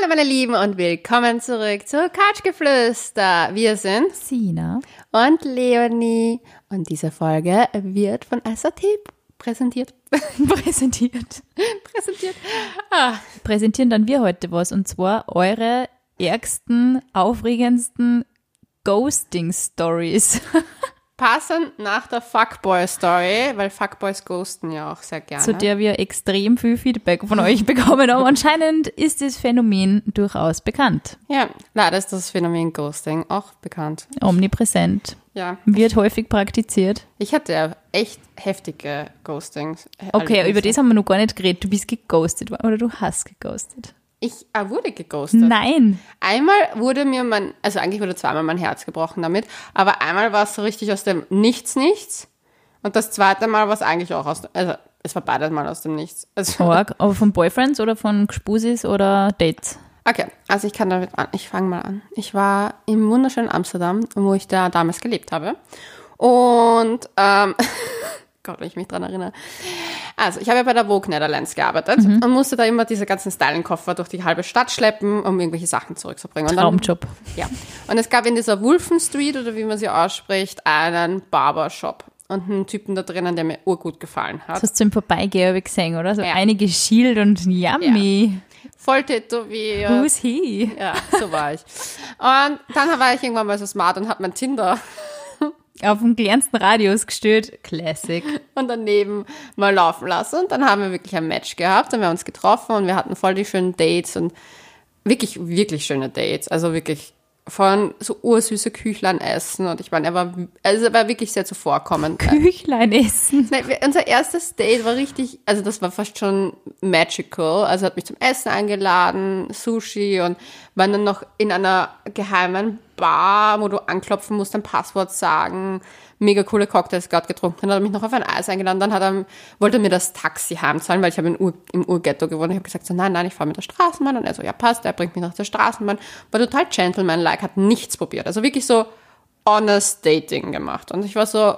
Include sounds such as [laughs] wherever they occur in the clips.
Hallo meine Lieben und willkommen zurück zu Couchgeflüster. Wir sind Sina. und Leonie und diese Folge wird von SAT präsentiert. [laughs] Präsentiert. präsentiert. Ah, Präsentieren dann wir heute was und zwar eure ärgsten, aufregendsten Ghosting-Stories. [laughs] passend nach der Fuckboy-Story, weil Fuckboys ghosten ja auch sehr gerne. zu der wir extrem viel Feedback von euch [laughs] bekommen haben. Anscheinend ist das Phänomen durchaus bekannt. ja, leider ist das Phänomen Ghosting auch bekannt. Omnipräsent. Ja, Wird häufig praktiziert. ich hatte ja echt heftige Ghostings. Okay, über das haben wir noch gar nicht geredet. Du bist geghostet oder du hast geghostet. Ich äh, wurde geghostet. Nein. Einmal wurde mir mein, also eigentlich wurde zweimal mein Herz gebrochen damit, aber einmal war es so richtig aus dem Nichts, Nichts. Und das zweite Mal war es eigentlich auch aus, also es war beides mal aus dem Nichts. Also, Org. [laughs] Aber von Boyfriends oder von Gspusis oder Dates? okay, also ich kann damit an, ich fange mal an. Ich war im wunderschönen Amsterdam, wo ich da damals gelebt habe. Und, ähm, [laughs] Gott, wenn ich mich dran erinnere. Also, ich habe ja bei der Vogue Netherlands gearbeitet und musste da immer diese ganzen Styling-Koffer durch die halbe Stadt schleppen, um irgendwelche Sachen zurückzubringen. Und dann- Traumjob. Ja. Und es gab in dieser Wolfen Street oder wie man sie ausspricht, einen Barbershop und einen Typen da drinnen, der mir urgut gefallen hat. Das hast du im Vorbeigehen hab ich gesehen, oder? So Ja. einige Shield und yummy. Voll tätowiert. Who's he? Ja, so war ich. Und dann war ich irgendwann mal so smart und habe mein Tinder Auf dem kleinsten Radius gestellt. Classic. [laughs] und daneben mal laufen lassen. Und dann haben wir wirklich ein Match gehabt und wir haben uns getroffen und wir hatten voll die schönen Dates und wirklich, wirklich schöne Dates. Also wirklich von so ursüße Küchlein essen und ich meine, er war, also er war wirklich sehr zuvorkommend. Küchlein essen. Nein, unser erstes Date war richtig, also das war fast schon magical. Also er hat mich zum Essen eingeladen, Sushi und waren dann noch in einer geheimen Bar, wo du anklopfen musst, ein Passwort sagen, mega coole Cocktails gerade getrunken. Dann hat er mich noch auf ein Eis eingeladen. Dann hat er, wollte er mir das Taxi heimzahlen, weil ich habe im, Ur, im Urghetto gewohnt. Ich habe gesagt, so, nein, nein, ich fahre mit der Straßenbahn. Und er so, ja passt, er bringt mich nach der Straßenbahn. War total gentleman-like, hat nichts probiert. Also wirklich so honest Dating gemacht. Und ich war so,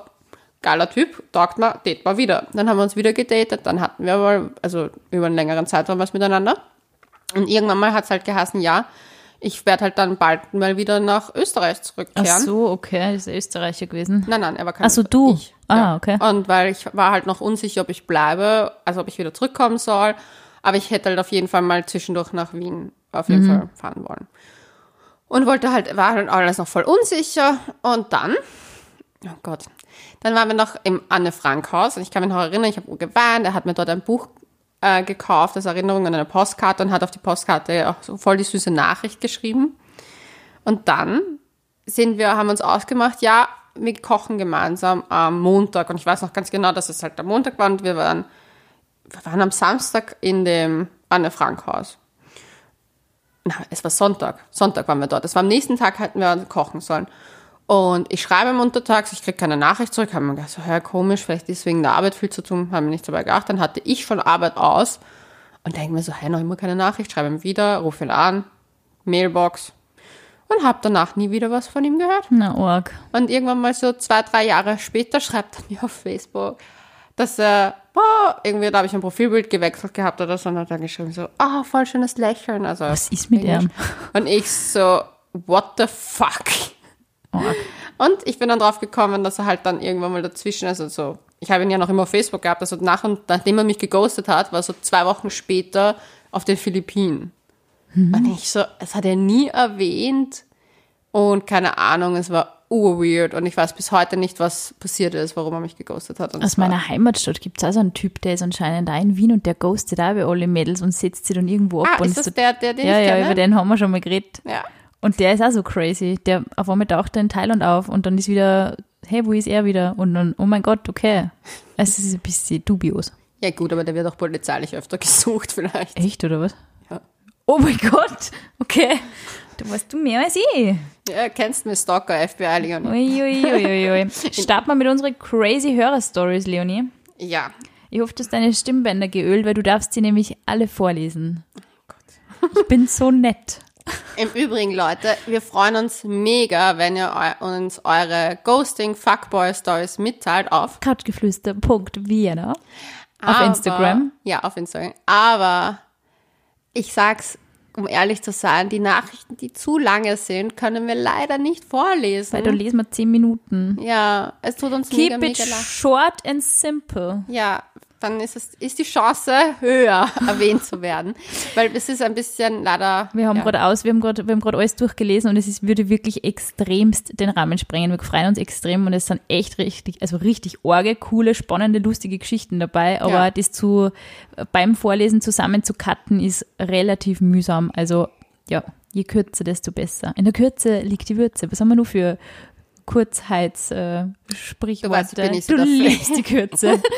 geiler Typ, taugt mal, date mal wieder. Dann haben wir uns wieder gedatet, dann hatten wir mal, also über einen längeren Zeitraum was miteinander. Und irgendwann mal hat es halt geheißen, ja, ich werde halt dann bald mal wieder nach Österreich Ach zurückkehren. so, okay. Ist Österreicher gewesen. Nein, nein, er war kein Ach so, du. Ich. Ah, okay. Und weil ich war halt noch unsicher, ob ich bleibe, also ob ich wieder zurückkommen soll. Aber ich hätte halt auf jeden Fall mal zwischendurch nach Wien auf jeden Fall fahren wollen. Und wollte halt, war halt alles noch voll unsicher. Und dann, oh Gott, dann waren wir noch im Anne-Frank-Haus. Und ich kann mich noch erinnern, ich habe geweint. Er hat mir dort ein Buch äh, gekauft, als Erinnerung an eine Postkarte und hat auf die Postkarte auch so voll die süße Nachricht geschrieben. Und dann sind wir, haben uns ausgemacht, ja, wir kochen gemeinsam am Montag. Und ich weiß noch ganz genau, dass es halt der Montag war und wir waren, wir waren am Samstag in dem Anne-Frank-Haus. Na, es war Sonntag. Sonntag waren wir dort. Es war am nächsten Tag, hätten wir kochen sollen. Und ich schreibe ihm untertags, ich kriege keine Nachricht zurück, haben mir gedacht, so, hör, komisch, vielleicht ist wegen der Arbeit viel zu tun, haben mir nichts dabei gedacht. Dann hatte ich schon Arbeit aus und denke mir so, hey, noch immer keine Nachricht, schreibe ihm wieder, rufe ihn an, Mailbox und habe danach nie wieder was von ihm gehört. Na, Org. Und irgendwann mal so zwei, drei Jahre später schreibt er [laughs] mir auf Facebook, dass er, boah, irgendwie, da habe ich ein Profilbild gewechselt gehabt oder so, und hat dann geschrieben so, ah, voll schönes Lächeln. Also, Was ist mit ihm? Und ich so, what the fuck? Org. Und ich bin dann drauf gekommen, dass er halt dann irgendwann mal dazwischen, also so, ich habe ihn ja noch immer auf Facebook gehabt, also nach und nachdem er mich geghostet hat, war so zwei Wochen später auf den Philippinen. Und ich so, es hat er nie erwähnt und keine Ahnung, es war urweird und ich weiß bis heute nicht, was passiert ist, warum er mich geghostet hat. Aus meiner Heimatstadt gibt es also einen Typ, der ist anscheinend da in Wien und der ghostet auch bei alle Mädels und setzt sie dann irgendwo ab. Ah, ist das so, der, der, den ja, ich ja, kenne? über den haben wir schon mal geredet. Ja. Und der ist auch so crazy. Der auf einmal taucht er in Thailand auf und dann ist wieder, hey, wo ist er wieder? Und dann, oh mein Gott, okay. Also es ist ein bisschen dubios. ja gut, aber der wird auch polizeilich öfter [laughs] gesucht vielleicht. Echt, oder was? Ja. Oh mein Gott, okay. Du weißt du mehr als ich. Ja, kennst mir Stalker, FBI, Leonie. Uiuiuiui. [laughs] Starten wir mit unseren crazy Hörer-Stories, Leonie. Ja. Ich hoffe, du hast deine Stimmbänder geölt, weil du darfst sie nämlich alle vorlesen. Ich bin so nett. Im Übrigen, Leute, wir freuen uns mega, wenn ihr uns eure Ghosting Fuckboy Stories mitteilt auf Couchgeflüster.vienna auf Instagram. Ja, auf Instagram. Aber ich sag's um ehrlich zu sein, die Nachrichten, die zu lange sind, können wir leider nicht vorlesen. Weil dann lesen wir zehn Minuten. ja, es tut uns mega, Keep it mega leid. short and simple. Ja, dann ist es, ist die Chance höher, [laughs] erwähnt zu werden. Weil es ist ein bisschen leider. Wir haben ja. gerade aus, wir haben gerade, wir haben gerade alles durchgelesen und es ist, würde wirklich extremst den Rahmen sprengen. Wir freuen uns extrem und es sind echt richtig, also richtig orge, coole, spannende, lustige Geschichten dabei. Aber Ja. das zu, beim Vorlesen zusammen zu cutten ist relativ mühsam. Also, ja, je kürzer, desto besser. In der Kürze liegt die Würze. Was haben wir nur für Kurzheits, äh? Du weißt, bin nicht so du liebst die Kürze. [laughs]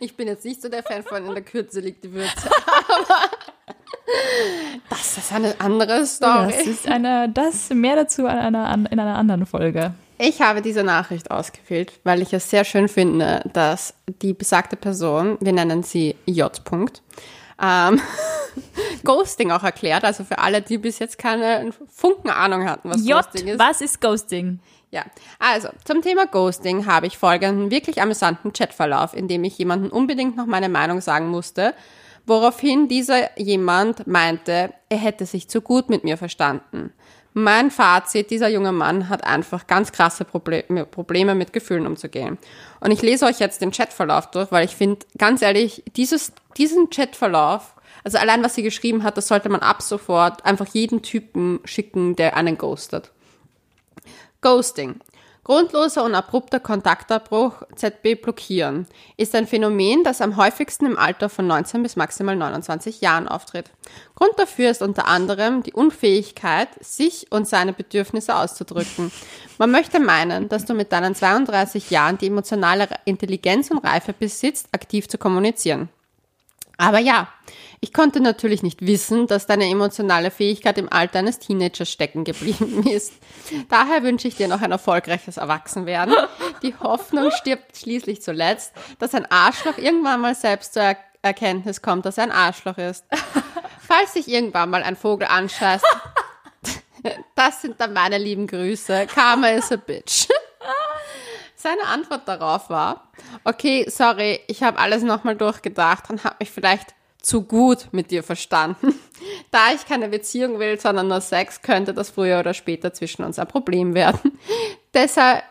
Ich bin jetzt nicht so der Fan von in der Kürze liegt die Würze. Aber [laughs] das ist eine andere Story. Das ist eine, das mehr dazu an einer, an, in einer anderen Folge. Ich habe diese Nachricht ausgewählt, weil ich es sehr schön finde, dass die besagte Person, wir nennen sie J. -Punkt, ähm, [laughs] Ghosting auch erklärt. Also für alle, die bis jetzt keine Funken Ahnung hatten, was J, Ghosting ist. was ist Ghosting? Ja, also zum Thema Ghosting habe ich folgenden wirklich amüsanten Chatverlauf, in dem ich jemanden unbedingt noch meine Meinung sagen musste, woraufhin dieser jemand meinte, er hätte sich zu gut mit mir verstanden. Mein Fazit, dieser junge Mann hat einfach ganz krasse Probleme, Probleme mit Gefühlen umzugehen. Und ich lese euch jetzt den Chatverlauf durch, weil ich finde, ganz ehrlich, dieses, diesen Chatverlauf, also allein was sie geschrieben hat, das sollte man ab sofort einfach jeden Typen schicken, der einen ghostet. Ghosting. Grundloser und abrupter Kontaktabbruch, ZB blockieren, ist ein Phänomen, das am häufigsten im Alter von 19 bis maximal 29 Jahren auftritt. Grund dafür ist unter anderem die Unfähigkeit, sich und seine Bedürfnisse auszudrücken. Man möchte meinen, dass du mit deinen 32 Jahren die emotionale Intelligenz und Reife besitzt, aktiv zu kommunizieren. Aber ja, ich konnte natürlich nicht wissen, dass deine emotionale Fähigkeit im Alter eines Teenagers stecken geblieben [laughs] ist. Daher wünsche ich dir noch ein erfolgreiches Erwachsenwerden. Die Hoffnung stirbt schließlich zuletzt, dass ein Arschloch irgendwann mal selbst zur er Erkenntnis kommt, dass er ein Arschloch ist. Falls sich irgendwann mal ein Vogel anscheißt, [laughs] das sind dann meine lieben Grüße. Karma is a bitch. Seine Antwort darauf war, okay, sorry, ich habe alles nochmal durchgedacht und habe mich vielleicht zu gut mit dir verstanden. [laughs] Da ich keine Beziehung will, sondern nur Sex, könnte das früher oder später zwischen uns ein Problem werden. [laughs] Deshalb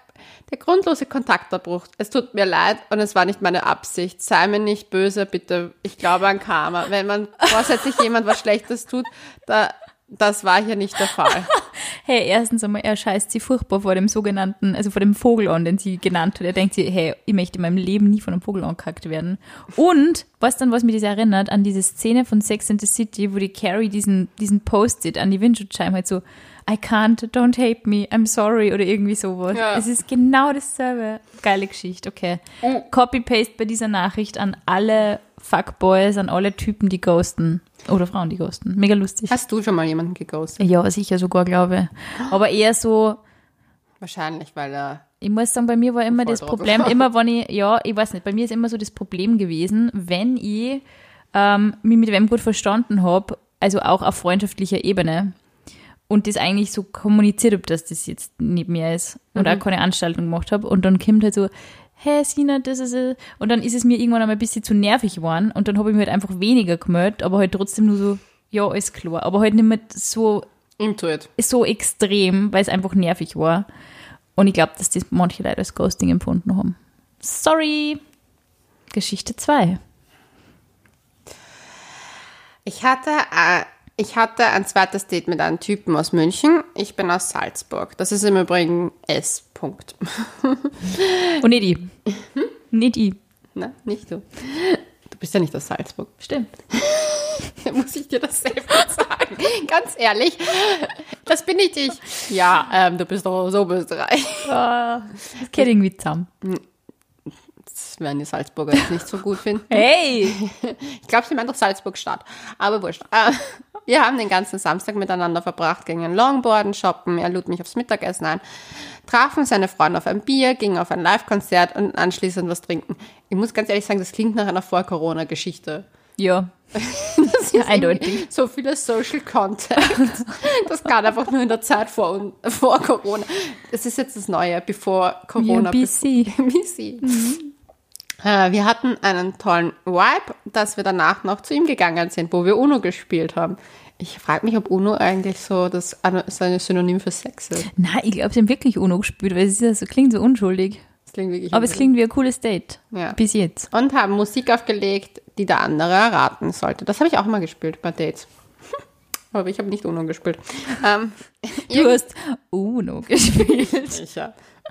der grundlose Kontaktabbruch. Es tut mir leid und es war nicht meine Absicht. Sei mir nicht böse, bitte. Ich glaube an Karma. Wenn man vorsätzlich jemand was Schlechtes tut, da, das war hier nicht der Fall. [laughs] Hey, erstens einmal, er scheißt sie furchtbar vor dem sogenannten, also vor dem Vogel an, den sie genannt hat. Er denkt sie, hey, ich möchte in meinem Leben nie von einem Vogel angekackt werden. Und, was dann, was mich das erinnert, an diese Szene von Sex and the City, wo die Carrie diesen, diesen Post-it an die Windschutzscheibe halt so, I can't, don't hate me, I'm sorry oder irgendwie sowas. Ja. Es ist genau dasselbe. Geile Geschichte, okay. Copy-paste bei dieser Nachricht an alle Fuckboys, an alle Typen, die ghosten. Oder Frauen, die ghosten. Mega lustig. Hast du schon mal jemanden geghostet? Ja, sicher sogar, glaube ich. Aber eher so, Wahrscheinlich, weil er ich muss sagen, bei mir war immer das. Problem, [laughs] immer wenn ich, ja, ich weiß nicht, bei mir ist immer so das Problem gewesen, wenn ich ähm, mich mit wem gut verstanden habe, also auch auf freundschaftlicher Ebene und das eigentlich so kommuniziert habe, dass das jetzt neben mir ist und auch keine Anstaltung gemacht habe und dann kommt halt so, hey Sina, das ist es. Und dann ist es mir irgendwann einmal ein bisschen zu nervig geworden und dann habe ich mir halt einfach weniger gemeldet, aber halt trotzdem nur so, ja, alles klar, aber halt nicht mehr so Intuit. so extrem, weil es einfach nervig war. Und ich glaube, dass das manche Leute als Ghosting empfunden haben. Sorry. Geschichte 2. Ich hatte, äh, ich hatte ein zweites Date mit einem Typen aus München. Ich bin aus Salzburg. Das ist im Übrigen S. Punkt. [laughs] Und nicht ich. Nicht ich. Na, nicht du. Du bist ja nicht aus Salzburg. Stimmt. [laughs] Da muss ich dir das selber sagen. Ganz ehrlich. Das bin nicht ich. Ja, ähm, du bist doch so Österreich. Das geht irgendwie zusammen. Das werden die Salzburger jetzt nicht so gut finden. Hey! [laughs] Ich glaube, sie meint doch Salzburg-Stadt. Aber wurscht. Wir haben den ganzen Samstag miteinander verbracht, gingen Longboarden shoppen, er lud mich aufs Mittagessen ein, trafen seine Freunde auf ein Bier, gingen auf ein Live-Konzert und anschließend was trinken. Ich muss ganz ehrlich sagen, das klingt nach einer Vor-Corona-Geschichte. Ja. [laughs] Das ist Eindeutig. So viele Social Contact. Das kann einfach nur in der Zeit vor, vor Corona. Das ist jetzt das Neue, bevor Corona. Ja, busy. [laughs] busy. Äh, Wir hatten einen tollen Vibe, dass wir danach noch zu ihm gegangen sind, wo wir UNO gespielt haben. Ich frage mich, ob UNO eigentlich so das so ein Synonym für Sex ist. Nein, ich glaube, sie haben wirklich UNO gespielt, weil es ja so, klingt so unschuldig. Das klingt wirklich Aber es klingt wie ein cooles Date. Ja. Bis jetzt. Und haben Musik aufgelegt, die der andere erraten sollte. Das habe ich auch mal gespielt bei Dates. [laughs] Aber ich habe nicht UNO gespielt. Ähm, Du hast UNO gespielt. [laughs] Ich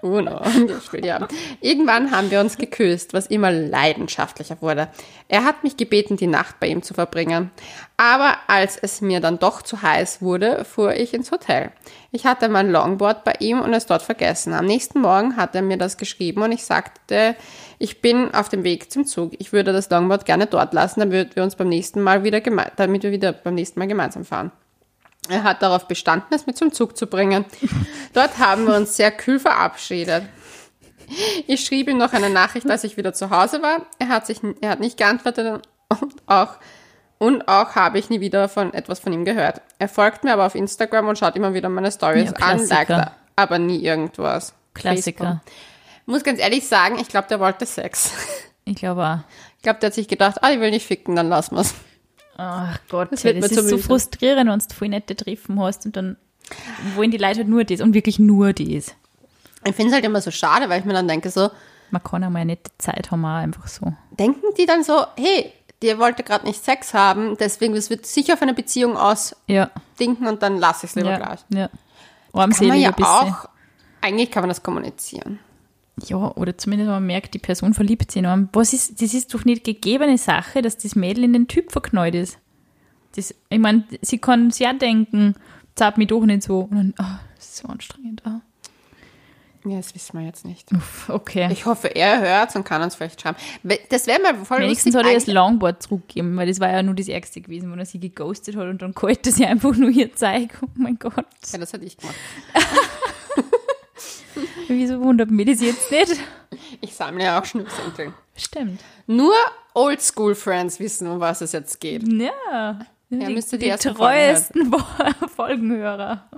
habe Uno gespielt, [laughs] ja. Irgendwann haben wir uns geküsst, was immer leidenschaftlicher wurde. Er hat mich gebeten, die Nacht bei ihm zu verbringen. Aber als es mir dann doch zu heiß wurde, fuhr ich ins Hotel. Ich hatte mein Longboard bei ihm und es dort vergessen. Am nächsten Morgen hat er mir das geschrieben und ich sagte, ich bin auf dem Weg zum Zug. Ich würde das Longboard gerne dort lassen, damit wir uns beim nächsten Mal wieder, damit wir wieder beim nächsten Mal gemeinsam fahren. Er hat darauf bestanden, es mit zum Zug zu bringen. Dort haben wir uns sehr kühl verabschiedet. Ich schrieb ihm noch eine Nachricht, als ich wieder zu Hause war. Er hat, sich, er hat nicht geantwortet und auch, und auch habe ich nie wieder von etwas von ihm gehört. Er folgt mir aber auf Instagram und schaut immer wieder meine Stories Ja, an, liked er aber nie irgendwas. Klassiker. Facebook. Muss ganz ehrlich sagen, ich glaube, der wollte Sex. Ich glaube auch. Ich glaube, der hat sich gedacht, ah, ich will nicht ficken, dann lassen wir's. Ach Gott, Das das, ist so müde. frustrierend, wenn du voll nette Treffen hast und dann wollen die Leute halt nur das und wirklich nur das. Ich finde es halt immer so schade, weil ich mir dann denke so, Man kann auch mal eine nette Zeit haben, einfach so. denken die dann so, hey, der wollte gerade nicht Sex haben, deswegen, das wird sicher auf eine Beziehung Ja, ausdinken und dann lasse ich es lieber ja, gleich. ja. Kann man ja bisschen. auch, eigentlich kann man das kommunizieren. Ja, oder zumindest man merkt, die Person verliebt sich in einen. Was ist, das ist doch nicht gegebene Sache, dass das Mädel in den Typ verknallt ist. Das, ich meine, sie kann sich ja denken, zart mich doch nicht so. Und dann, ah, das ist so anstrengend. Ah. Ja, das wissen wir jetzt nicht. Uff, okay. Ich hoffe, er hört und kann uns vielleicht schreiben. Das wäre mal voll Wenigstens hat er das Longboard zurückgegeben, weil das war ja nur das Ärgste gewesen, wo er sie geghostet hat und dann [laughs] kalt er sie einfach nur ihr Zeug. Oh mein Gott. Ja, das hätte ich gemacht. [laughs] [laughs] Wieso wundert mich das jetzt nicht? Ich sammle ja auch Schnürsenkel. Stimmt. Nur Oldschool-Friends wissen, um was es jetzt geht. Ja. die, müsst ihr die die Folgen treuesten [laughs] Folgenhörer.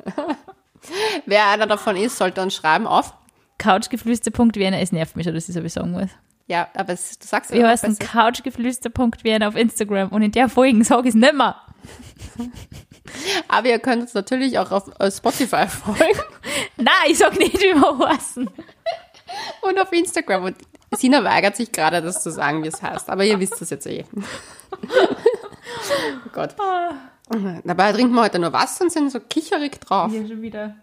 [laughs] Wer einer davon ist, sollte uns schreiben auf. Couchgeflüster.vienna, es nervt mich schon, dass ich so sagen muss. Ja, aber es, du sagst ja Wir heißen couchgeflüster.vienna auf Instagram und in der Folge sage ich es nicht mehr. Aber ihr könnt uns natürlich auch auf Spotify folgen Nein, ich sag nicht, [laughs] wie wir heißen. und auf Instagram. Und Sina weigert sich gerade, das zu sagen, wie es heißt. Aber ihr wisst es jetzt eh. oh Gott. Dabei trinken wir heute nur Wasser und sind so kicherig drauf. Hier schon wieder.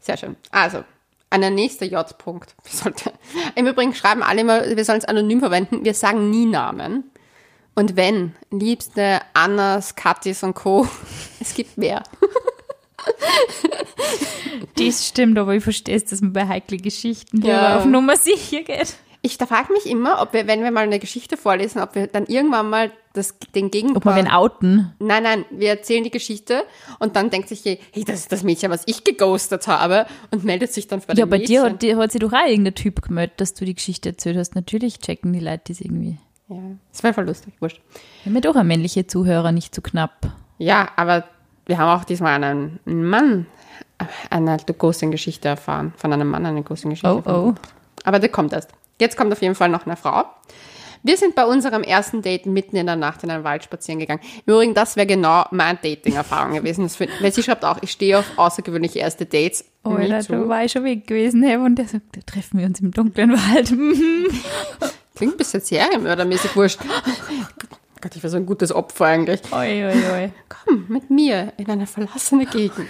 Sehr schön. Also, ein nächster J-Punkt. Wir sollte- Im Übrigen schreiben alle immer, wir sollen es anonym verwenden. Wir sagen nie Namen. Und wenn, liebste Annas, Katis und Co., [laughs] es gibt mehr. [laughs] Das stimmt, aber ich verstehe es, dass man bei heiklen Geschichten Ja. auf Nummer sicher geht. Ich da frage mich immer, ob wir, wenn wir mal eine Geschichte vorlesen, ob wir dann irgendwann mal das, den Gegenpart... Ob man wen outen. Nein, nein, wir erzählen die Geschichte und dann denkt sich, hey, das ist das Mädchen, was ich geghostet habe und meldet sich dann bei Ja, dem bei Mädchen. dir hat, dir hat sich doch auch irgendein Typ gemeldet, dass du die Geschichte erzählt hast. Natürlich checken die Leute das irgendwie. Ja, das wäre voll lustig, wurscht. Wir haben ja doch eine männliche Zuhörer, nicht zu knapp. Ja, aber wir haben auch diesmal einen Mann eine Ghosting-Geschichte erfahren. Von einem Mann eine Ghosting-Geschichte Oh, erfahren. Aber der kommt erst. Jetzt kommt auf jeden Fall noch eine Frau. Wir sind bei unserem ersten Date mitten in der Nacht in einen Wald spazieren gegangen. Im Übrigen, das wäre genau meine Dating-Erfahrung [laughs] gewesen. Find- weil sie schreibt auch, ich stehe auf außergewöhnliche erste Dates. Oh, da war ich schon weg gewesen. Hey, und der sagt, da treffen wir uns im dunklen Wald. [laughs] Klingt ein bisschen serienmördermäßig wurscht. Gott, ich war so ein gutes Opfer eigentlich. oi, oi, oi. Komm mit mir in eine verlassene Gegend.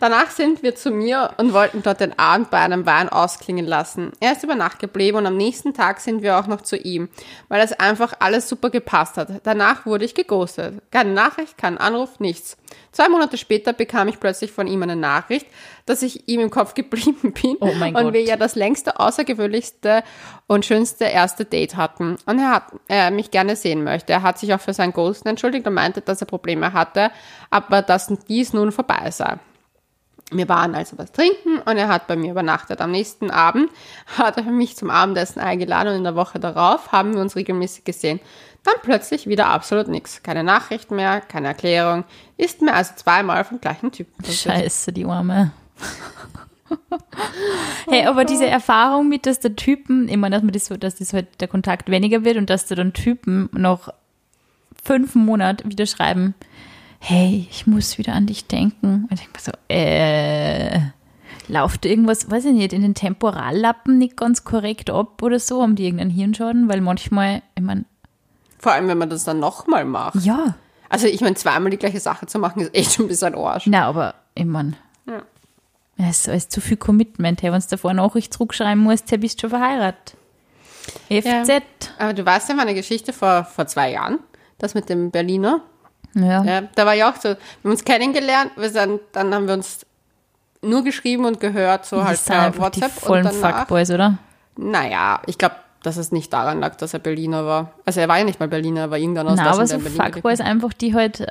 Danach sind wir zu mir und wollten dort den Abend bei einem Wein ausklingen lassen. Er ist über Nacht geblieben und am nächsten Tag sind wir auch noch zu ihm, weil es einfach alles super gepasst hat. Danach wurde ich geghostet. Keine Nachricht, kein Anruf, nichts. Zwei Monate später bekam ich plötzlich von ihm eine Nachricht, dass ich ihm im Kopf geblieben [laughs] bin Oh mein und Gott. wir ja das längste, außergewöhnlichste und schönste erste Date hatten. Und er hat er mich gerne sehen möchte. Er hat sich auch für sein Ghosten entschuldigt und meinte, dass er Probleme hatte, aber dass dies nun vorbei sei. Wir waren also was trinken und er hat bei mir übernachtet. Am nächsten Abend hat er mich zum Abendessen eingeladen und in der Woche darauf haben wir uns regelmäßig gesehen. Dann plötzlich wieder absolut nichts. Keine Nachricht mehr, keine Erklärung. Ist mir also zweimal vom gleichen Typen. Scheiße, die Arme. [laughs] hey, aber diese Erfahrung mit, dass der Typen, ich meine, dass, man das dass das halt der Kontakt weniger wird und dass da dann Typen noch fünf Monate wieder schreiben, hey, ich muss wieder an dich denken. Und ich denke mir so, äh, lauft irgendwas, weiß ich nicht, in den Temporallappen nicht ganz korrekt ab oder so? Haben die irgendeinen Hirnschaden? Weil manchmal, ich meine, Vor allem, wenn man das dann nochmal macht. ja, Also ich meine, zweimal die gleiche Sache zu machen, ist echt schon ein bisschen Arsch. na, aber ich meine, Ja. es ist zu viel Commitment. Hey, wenn du davor Nachricht zurückschreiben musst, hey, bist du schon verheiratet. FZ. Aber du weißt ja meine Geschichte vor, vor zwei Jahren, das mit dem Berliner. Ja. Ja, da war ja auch so, wir haben uns kennengelernt, wir sind, dann haben wir uns nur geschrieben und gehört, so halt das sind per einfach die WhatsApp. vollen und danach, Fuckboys, oder? naja, ich glaube, dass es nicht daran lag, dass er Berliner war. Also er war ja nicht mal Berliner, er war irgendwann aus das aber so Fuckboys einfach, die halt, äh,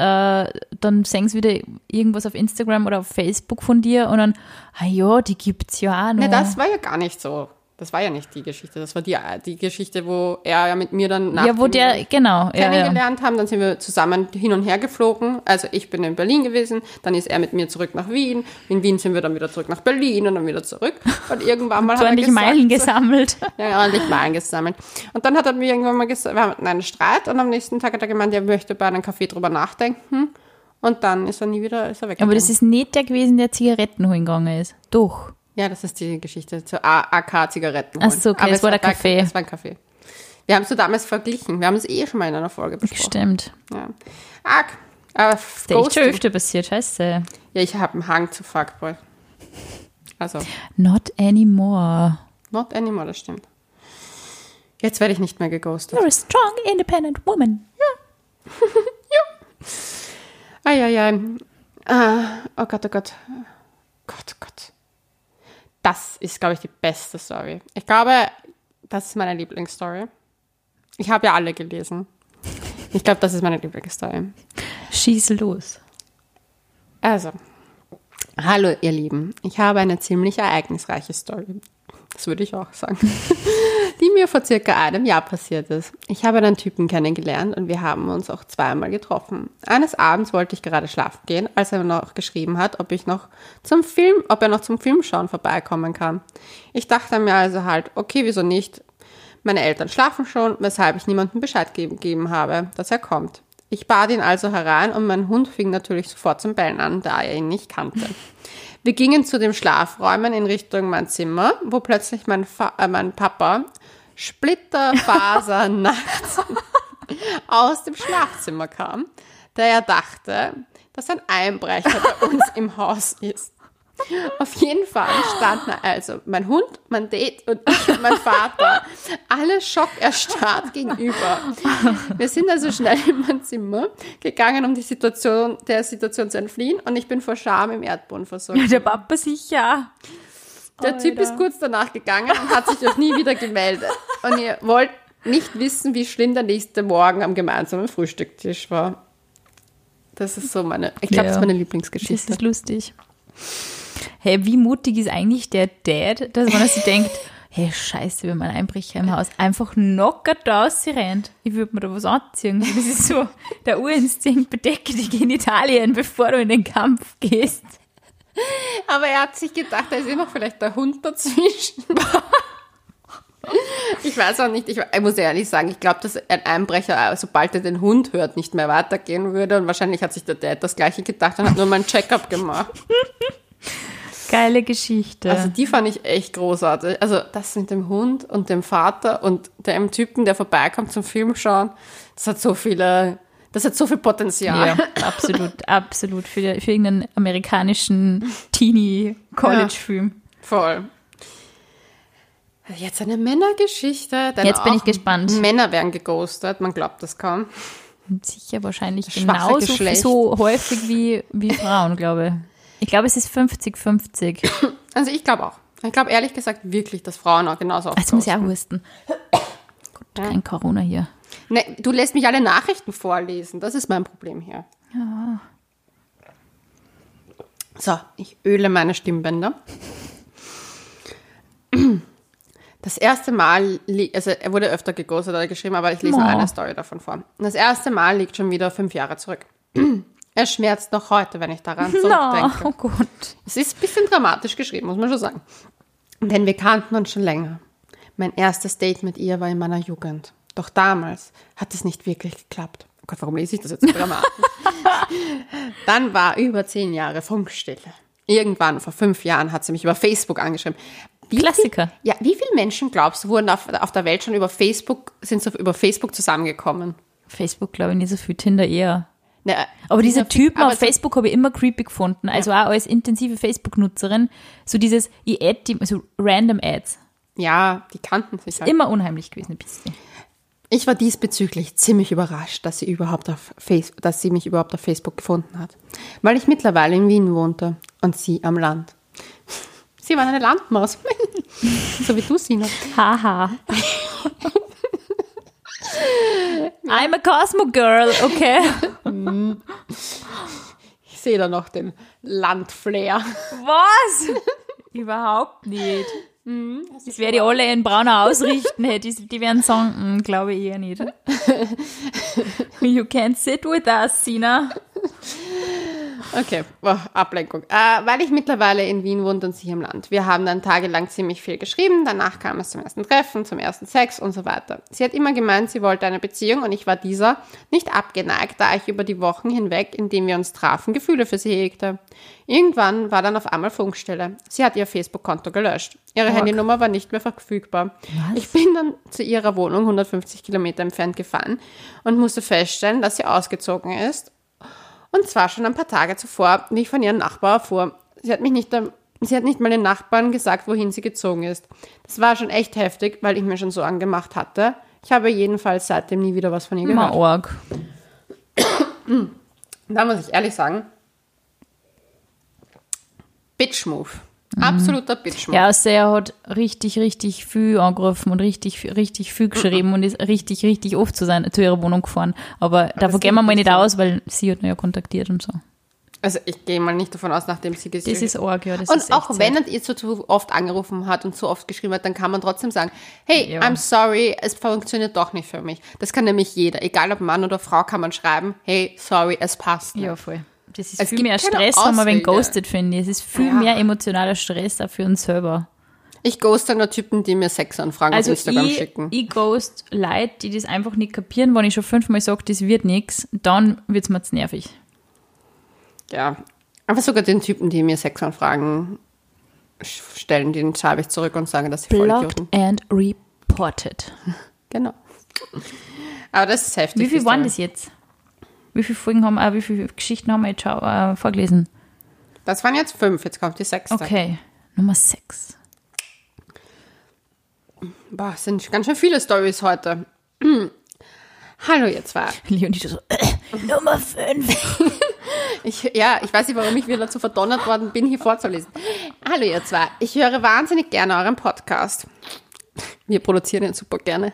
dann sehen sie wieder irgendwas auf Instagram oder auf Facebook von dir und dann, ah ja, die gibt's ja auch noch. Ne, das war ja gar nicht so. Das war ja nicht die Geschichte. Das war die, die Geschichte, wo er ja mit mir dann nach ja, wo der, genau, ja, ja. kennengelernt haben. Dann sind wir zusammen hin und her geflogen. Also ich bin in Berlin gewesen, dann ist er mit mir zurück nach Wien. In Wien sind wir dann wieder zurück nach Berlin und dann wieder zurück. Und irgendwann mal [laughs] hat er gesagt, Meilen gesammelt. [laughs] Ja, ordentlich Meilen gesammelt. Und dann hat er mir irgendwann mal gesagt, wir hatten einen Streit und am nächsten Tag hat er gemeint, er möchte bei einem Café drüber nachdenken. Und dann ist er nie wieder, ist er weg. Aber das ist nicht der gewesen, der Zigaretten holen gegangen ist. Doch. Ja, das ist die Geschichte zu AK-Zigaretten. Ach so, okay, es war der Kaffee. Es war ein Kaffee. Wir haben es so damals verglichen. Wir haben es eh schon mal in einer Folge besprochen. Stimmt. Ja. Arg. Aber Das ist schon öfter passiert, scheiße. Ja, ich habe einen Hang zu Fuckboy. Also, Not anymore. not anymore, das stimmt. Jetzt werde ich nicht mehr geghostet. You're a strong, independent woman. Eieiei. [laughs] Ah, oh Gott, oh Gott. Gott, oh Gott. Das ist, glaube ich, die beste Story. Ich glaube, das ist meine Lieblingsstory. Ich habe ja alle gelesen. Ich glaube, das ist meine Lieblingsstory. Schieß los. Also, hallo ihr Lieben. Ich habe eine ziemlich ereignisreiche Story. Das würde ich auch sagen. Die mir vor circa einem Jahr passiert ist. Ich habe einen Typen kennengelernt und wir haben uns auch zweimal getroffen. Eines Abends wollte ich gerade schlafen gehen, als er noch geschrieben hat, ob ich noch zum Film, ob er noch zum Filmschauen vorbeikommen kann. Ich dachte mir also halt, okay, wieso nicht? Meine Eltern schlafen schon, weshalb ich niemandem Bescheid gegeben habe, dass er kommt. Ich bat ihn also herein und mein Hund fing natürlich sofort zum Bellen an, da er ihn nicht kannte. Wir gingen zu den Schlafräumen in Richtung mein Zimmer, wo plötzlich mein, Fa äh, mein Papa splitterfaser [laughs] nachts aus dem Schlafzimmer kam, da er dachte, dass ein Einbrecher bei uns im Haus ist. Auf jeden Fall standen also mein Hund, mein Date und ich und mein Vater alle schockerstarrt gegenüber. Wir sind also schnell in mein Zimmer gegangen, um die Situation, der Situation zu entfliehen und ich bin vor Scham im Erdboden versunken. Der Papa sicher. Der Typ ist kurz danach gegangen und hat sich auch nie wieder gemeldet. Und ihr wollt nicht wissen, wie schlimm der nächste Morgen am gemeinsamen Frühstücktisch war. Das ist so meine, ich glaube, das ist Ja. meine Das Lieblingsgeschichte. ist lustig. Hey, wie mutig ist eigentlich der Dad, dass man sich denkt, [laughs] hey, scheiße, wenn man ein Einbrecher im Haus einfach knockert da rennt. Ich würde mir da was anziehen. Das ist so der Urinstinkt, bedecke die Genitalien, bevor du in den Kampf gehst. Aber er hat sich gedacht, da ist immer vielleicht der Hund dazwischen. [laughs] Ich weiß auch nicht, ich, ich muss ehrlich sagen, ich glaube, dass ein Einbrecher, äh, sobald er den Hund hört, nicht mehr weitergehen würde. Und wahrscheinlich hat sich der Dad das Gleiche gedacht und hat nur mal ein Check-up gemacht. Geile Geschichte. Also die fand ich echt großartig. Also das mit dem Hund und dem Vater und dem Typen, der vorbeikommt zum Film schauen, das hat so viele, das hat so viel Potenzial. ja, absolut, [laughs] absolut. Für, für irgendeinen amerikanischen Teenie-College-Film. Voll. Jetzt eine Männergeschichte. Jetzt bin ich gespannt. Männer werden geghostet, man glaubt das kaum. Sicher wahrscheinlich genauso Geschlecht. so häufig wie, wie Frauen, glaube ich. Ich glaube, es ist 50-50. [clears throat] Also ich glaube auch. Ich glaube ehrlich gesagt wirklich, dass Frauen auch genauso oft Jetzt muss ich auch husten. Gut, kein Corona hier. Nee, du lässt mich alle Nachrichten vorlesen. Das ist mein Problem hier. So, ich öle meine Stimmbänder. Das erste Mal, also er wurde öfter geghostet oder geschrieben, aber ich lese nur Oh. eine Story davon vor. Das erste Mal liegt schon wieder fünf Jahre zurück. Es schmerzt noch heute, wenn ich daran [laughs] No, zurückdenke. oh Gott. Es ist ein bisschen dramatisch geschrieben, muss man schon sagen. Denn wir kannten uns schon länger. Mein erstes Date mit ihr war in meiner Jugend. Doch damals hat es nicht wirklich geklappt. Gott, warum lese ich das jetzt dramatisch? [laughs] Dann war über zehn Jahre Funkstille. Irgendwann, vor fünf Jahren, hat sie mich über Facebook angeschrieben. Wie Klassiker. Viel, ja, wie viele Menschen, glaubst du, wurden auf, auf der Welt schon über Facebook, sind so über Facebook zusammengekommen? Facebook glaube ich nicht so viel, Tinder eher. Ne, Aber diese Typen aber auf Facebook habe ich immer creepy gefunden. Also auch als intensive Facebook-Nutzerin. So dieses, ich add die, also random Ads. Ja, die kannten sich halt. Immer unheimlich gewesen, ein bisschen. Ich war diesbezüglich ziemlich überrascht, dass sie überhaupt auf Face dass sie mich überhaupt auf Facebook gefunden hat. Weil ich mittlerweile in Wien wohnte und sie am Land. [laughs] Sie war eine Landmaus. [laughs] so wie du, Sina. Haha. I'm a Cosmo Girl, okay. [laughs] Ich sehe da noch den Landflair. Was? Überhaupt nicht. Das werde ich alle in Braunau ausrichten. Die, die werden sagen, mm, glaube ich eher nicht. [laughs] You can't sit with us, Sina. [laughs] Okay, boah, Ablenkung. Äh, weil ich mittlerweile in Wien wohne und sie im Land. Wir haben dann tagelang ziemlich viel geschrieben, danach kam es zum ersten Treffen, zum ersten Sex und so weiter. Sie hat immer gemeint, sie wollte eine Beziehung und ich war dieser nicht abgeneigt, da ich über die Wochen hinweg, in denen wir uns trafen, Gefühle für sie hegte. Irgendwann war dann auf einmal Funkstelle. Sie hat ihr Facebook-Konto gelöscht. Ihre Handynummer war nicht mehr verfügbar. Ich bin dann zu ihrer Wohnung 150 Kilometer entfernt gefahren und musste feststellen, dass sie ausgezogen ist und zwar schon ein paar Tage zuvor, wie ich von ihrem Nachbar erfuhr. Sie hat mich nicht, sie hat nicht mal den Nachbarn gesagt, wohin sie gezogen ist. Das war schon echt heftig, weil ich mir schon so angemacht hatte. Ich habe jedenfalls seitdem nie wieder was von ihr gehört. Org. Da muss ich ehrlich sagen, Bitch-Move. Mhm. Absoluter Bitch-Move. Ja, also er hat richtig, richtig viel angegriffen und richtig, richtig viel geschrieben und ist richtig, richtig oft zu, sein, zu ihrer Wohnung gefahren. Aber davon gehen wir mal nicht aus, weil sie hat ihn ja kontaktiert und so. Also ich gehe mal nicht davon aus, nachdem sie gesehen Das ist arg, ja. Das Und ist auch wenn er ihr so zu oft angerufen hat und so oft geschrieben hat, dann kann man trotzdem sagen, hey, Ja. I'm sorry, es funktioniert doch nicht für mich. Das kann nämlich jeder. Egal ob Mann oder Frau, kann man schreiben, hey, sorry, es passt nicht. Ja, voll. Das ist Es viel gibt mehr Stress, wenn man wen Auswege. ghostet, finde ich. Es ist viel Ja. mehr emotionaler Stress auch für uns selber. Ich ghoste nur Typen, die mir Sexanfragen Also auf Instagram ich, schicken. ich ghost Leute, die das einfach nicht kapieren, wenn ich schon fünfmal sage, das wird nichts, dann wird es mir zu nervig. Ja. Aber sogar den Typen, die mir Sexanfragen stellen, den schreibe ich zurück und sage, dass sie Blocked and reported. [laughs] Genau. Aber das ist heftig. Wie viel waren das jetzt? Wie viele Folgen haben, äh, wie viele Geschichten haben wir jetzt schau, äh, vorgelesen? Das waren jetzt fünf, jetzt kommt die sechste. Okay, Nummer 6. Boah, es sind ganz schön viele Stories heute. [clears throat] Hallo ihr zwei. Leonie so, [clears throat] Nummer 5. [laughs] Ich, ja, ich weiß nicht, warum ich wieder dazu verdonnert worden bin, hier vorzulesen. Hallo ihr zwei. Ich höre wahnsinnig gerne euren Podcast. Wir produzieren ihn super gerne.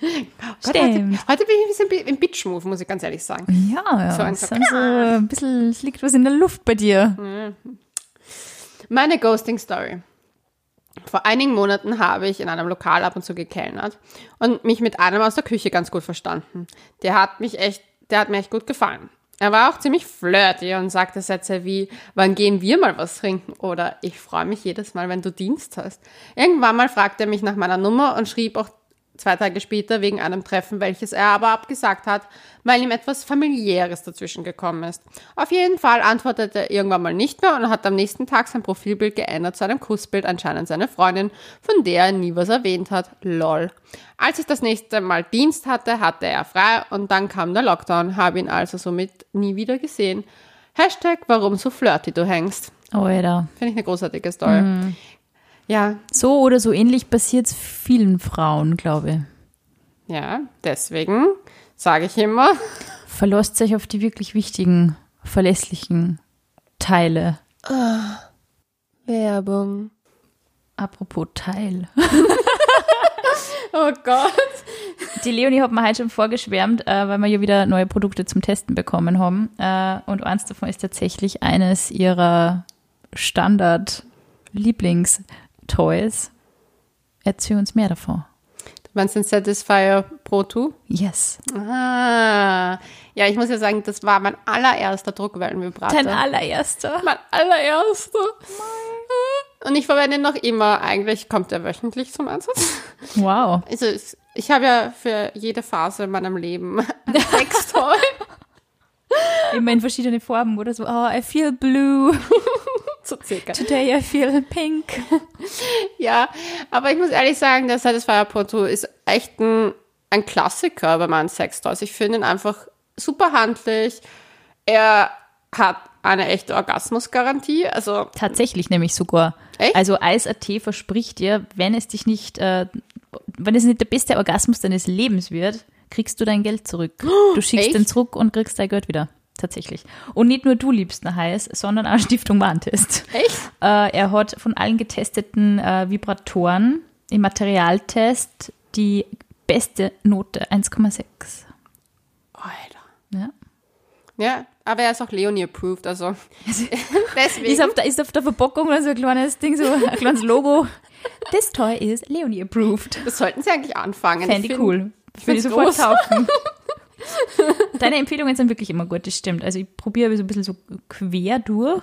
Gott, heute, Stimmt. heute bin ich ein bisschen im Bitch-Move, muss ich ganz ehrlich sagen. Ja, ja. So ein sind so ein bisschen, es liegt was in der Luft bei dir. Meine Ghosting-Story. Vor einigen Monaten habe ich in einem Lokal ab und zu gekellnert und mich mit einem aus der Küche ganz gut verstanden. Der hat mich echt, der hat mir echt gut gefallen. Er war auch ziemlich flirty und sagte Sätze wie, wann gehen wir mal was trinken? Oder ich freue mich jedes Mal, wenn du Dienst hast. Irgendwann mal fragte er mich nach meiner Nummer und schrieb auch zwei Tage später wegen einem Treffen, welches er aber abgesagt hat, weil ihm etwas familiäres dazwischen gekommen ist. Auf jeden Fall antwortete er irgendwann mal nicht mehr und hat am nächsten Tag sein Profilbild geändert zu einem Kussbild anscheinend seine Freundin, von der er nie was erwähnt hat. Lol. Als ich das nächste Mal Dienst hatte, hatte er frei und dann kam der Lockdown, habe ihn also somit nie wieder gesehen. Hashtag, warum so flirty du hängst. Alter. Finde ich eine großartige Story. Ja, So oder so ähnlich passiert es vielen Frauen, glaube ich. ja, deswegen sage ich immer, Verlasst euch auf die wirklich wichtigen, verlässlichen Teile. Werbung. Apropos Teil. [laughs] Oh Gott. Die Leonie hat mir heute schon vorgeschwärmt, äh, weil wir ja wieder neue Produkte zum Testen bekommen haben. Äh, und eins davon ist tatsächlich eines ihrer Standard-Lieblingstoys. Erzähl uns mehr davon. Du meinst den Satisfier Pro 2? Yes. Ah. Ja, ich muss ja sagen, das war mein allererster Druckwellenvibrator. Dein allererster. mein allererster. Und ich verwende ihn noch immer. Eigentlich kommt er wöchentlich zum Einsatz. Wow. Also ich habe ja für jede Phase in meinem Leben ein Sextoy. [laughs] Immer in verschiedene Farben oder so. Oh, I feel blue. [laughs] so circa. Today I feel pink. [laughs] Ja, aber ich muss ehrlich sagen, der Satisfier Porto ist echt ein, ein Klassiker bei meinen Sextoys. Ich finde ihn einfach super handlich. Er hat eine echte Orgasmusgarantie. Also Tatsächlich nämlich sogar. Echt? Also Eis.at verspricht dir, wenn es dich nicht, äh, wenn es nicht der beste Orgasmus deines Lebens wird, kriegst du dein Geld zurück. [gasps] Du schickst echt? den zurück und kriegst dein Geld wieder. Tatsächlich. Und nicht nur du liebst nach Heiß, sondern auch [laughs] Stiftung Warentest. echt? Äh, er hat von allen getesteten äh, Vibratoren im Materialtest die beste Note 1,6. Alter. Ja. Ja, aber er ist auch Leonie approved, also [laughs] deswegen. Ist auf, der, ist auf der Verpackung so ein kleines Ding, so ein kleines Logo. This toy is Leonie approved. das sollten sie eigentlich anfangen. Fände ich cool. Ich Würde sofort kaufen. [laughs] Deine Empfehlungen sind wirklich immer gut, das stimmt. Also ich probiere so ein bisschen so quer durch.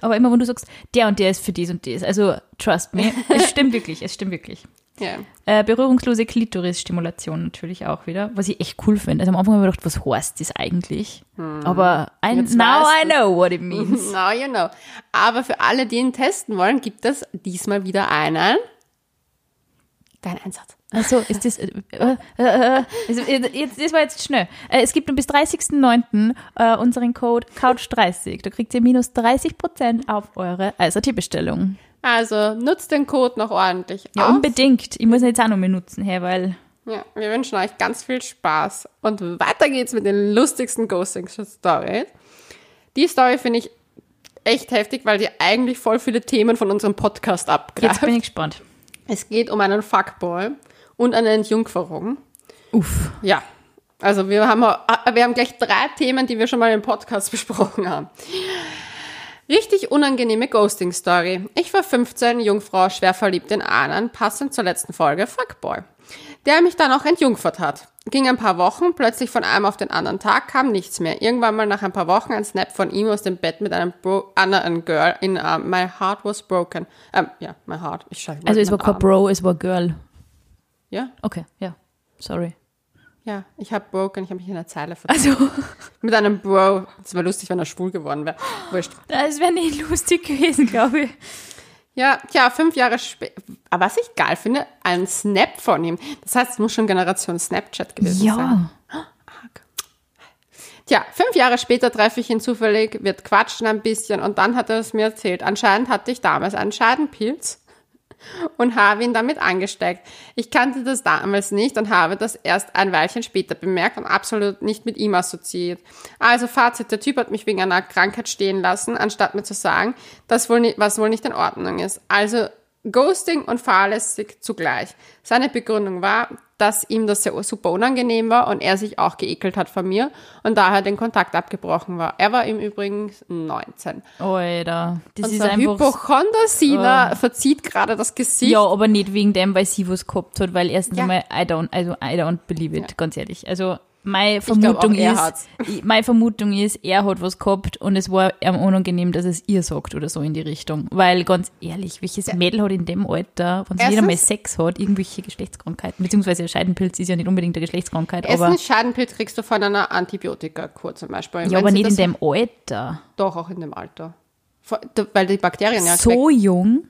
Aber immer, wenn du sagst, der und der ist für dies und das. Also, trust me. Es stimmt [laughs] wirklich, es stimmt wirklich. Ja. Äh, berührungslose Klitoris-Stimulation natürlich auch wieder, was ich echt cool finde. Also am Anfang habe ich gedacht, was heißt das eigentlich? Aber I, now I know what it means. [laughs] Now you know. Aber für alle, die ihn testen wollen, gibt es diesmal wieder einen. Dein Einsatz. Achso, ist das. Äh, äh, äh, also, äh, jetzt, das war jetzt schnell. Äh, es gibt bis 30.09. Äh, unseren Code Couch30. Da kriegt ihr minus 30% auf eure ISAT-Bestellung. Also nutzt den Code noch ordentlich Ja, aus. unbedingt. Ich muss ihn jetzt auch noch mehr nutzen, hey, weil. Ja, wir wünschen euch ganz viel Spaß. Und weiter geht's mit den lustigsten Ghosting-Stories. Die Story finde ich echt heftig, weil die eigentlich voll viele Themen von unserem Podcast Jetzt abgreift. bin ich gespannt. Es geht um einen Fuckboy und eine Entjungferung. Uff. Ja, also wir haben, äh, wir haben gleich drei Themen, die wir schon mal im Podcast [laughs] besprochen haben. Richtig unangenehme Ghosting-Story. Ich war 15, Jungfrau, schwer verliebt in einen, passend zur letzten Folge Fuckboy, der mich dann auch entjungfert hat. Ging ein paar Wochen, plötzlich von einem auf den anderen Tag kam nichts mehr. Irgendwann mal nach ein paar Wochen ein Snap von ihm aus dem Bett mit einem Bro anderen Girl in um, My Heart was broken. Ähm, ja, my heart. Ich schreibe Also, es war kein. Bro, es war Girl. Ja, Okay, ja. Sorry. ja, ich habe broken, ich habe mich in einer Zeile vertan. Also, Mit einem Bro. Es wäre lustig, wenn er schwul geworden wäre. Wurscht. das wäre nicht lustig gewesen, glaube ich. Ja, tja, fünf Jahre später. Aber was ich geil finde, ein Snap von ihm. Das heißt, es muss schon Generation Snapchat gewesen sein. Ja. Tja, fünf Jahre später treffe ich ihn zufällig, wird quatschen ein bisschen und dann hat er es mir erzählt. Anscheinend hatte ich damals einen Scheidenpilz und habe ihn damit angesteckt. Ich kannte das damals nicht und habe das erst ein Weilchen später bemerkt und absolut nicht mit ihm assoziiert. Also Fazit, der Typ hat mich wegen einer Krankheit stehen lassen, anstatt mir zu sagen, dass wohl nicht, was wohl nicht in Ordnung ist. Also Ghosting und fahrlässig zugleich. Seine Begründung war, dass ihm das sehr super unangenehm war und er sich auch geekelt hat von mir und daher den Kontakt abgebrochen war. Er war im Übrigen 19. Alter. Das ist Unser einfach. Hypochonder Sina verzieht gerade das Gesicht. Ja, aber nicht wegen dem, weil sie was gehabt hat, weil erstens Ja. mal, I don't, also I don't believe it, ganz ehrlich. Also, meine Vermutung er ist, meine Vermutung ist, er hat was gehabt und es war ihm unangenehm, dass es ihr sagt oder so in die Richtung. Weil, ganz ehrlich, welches Mädel hat in dem Alter, wenn sie jeder mal Sex hat, irgendwelche Geschlechtskrankheiten, beziehungsweise Scheidenpilz ist ja nicht unbedingt eine Geschlechtskrankheit, aber, Erstens, Scheidenpilz kriegst du von einer Antibiotikakur zum Beispiel. ja, aber nicht in dem Alter. Doch, auch in dem Alter. Weil die Bakterien ja So jung?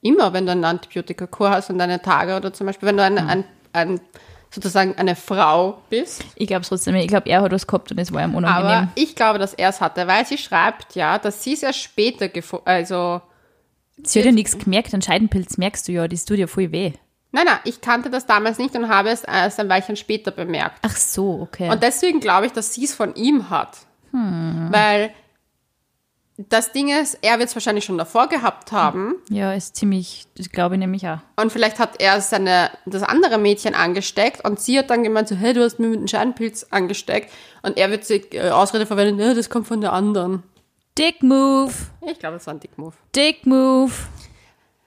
immer, wenn du eine Antibiotikakur hast und deine Tage oder zum Beispiel, wenn du ein, ein, ein, sozusagen eine Frau bist. Ich glaube trotzdem, ich glaube, er hat was gehabt und es war ihm unangenehm. Aber ich glaube, dass er es hatte, weil sie schreibt ja, dass sie es erst später gefunden, also sie hat ja nichts gemerkt, einen Scheidenpilz merkst du ja, das tut ja voll weh. Nein, nein, ich kannte das damals nicht und habe es erst ein Weilchen später bemerkt. Ach so, okay. Und deswegen glaube ich, dass sie es von ihm hat. Weil das Ding ist, er wird es wahrscheinlich schon davor gehabt haben. Ja, ist ziemlich, das glaube ich nämlich auch. Und vielleicht hat er seine, das andere Mädchen angesteckt und sie hat dann gemeint so, hey, du hast mir mit einem Scheidenpilz angesteckt. Und er wird sie äh, Ausrede verwenden, nee, das kommt von der anderen. Dick Move, Ich glaube, das war ein Dickmove. Dick Move.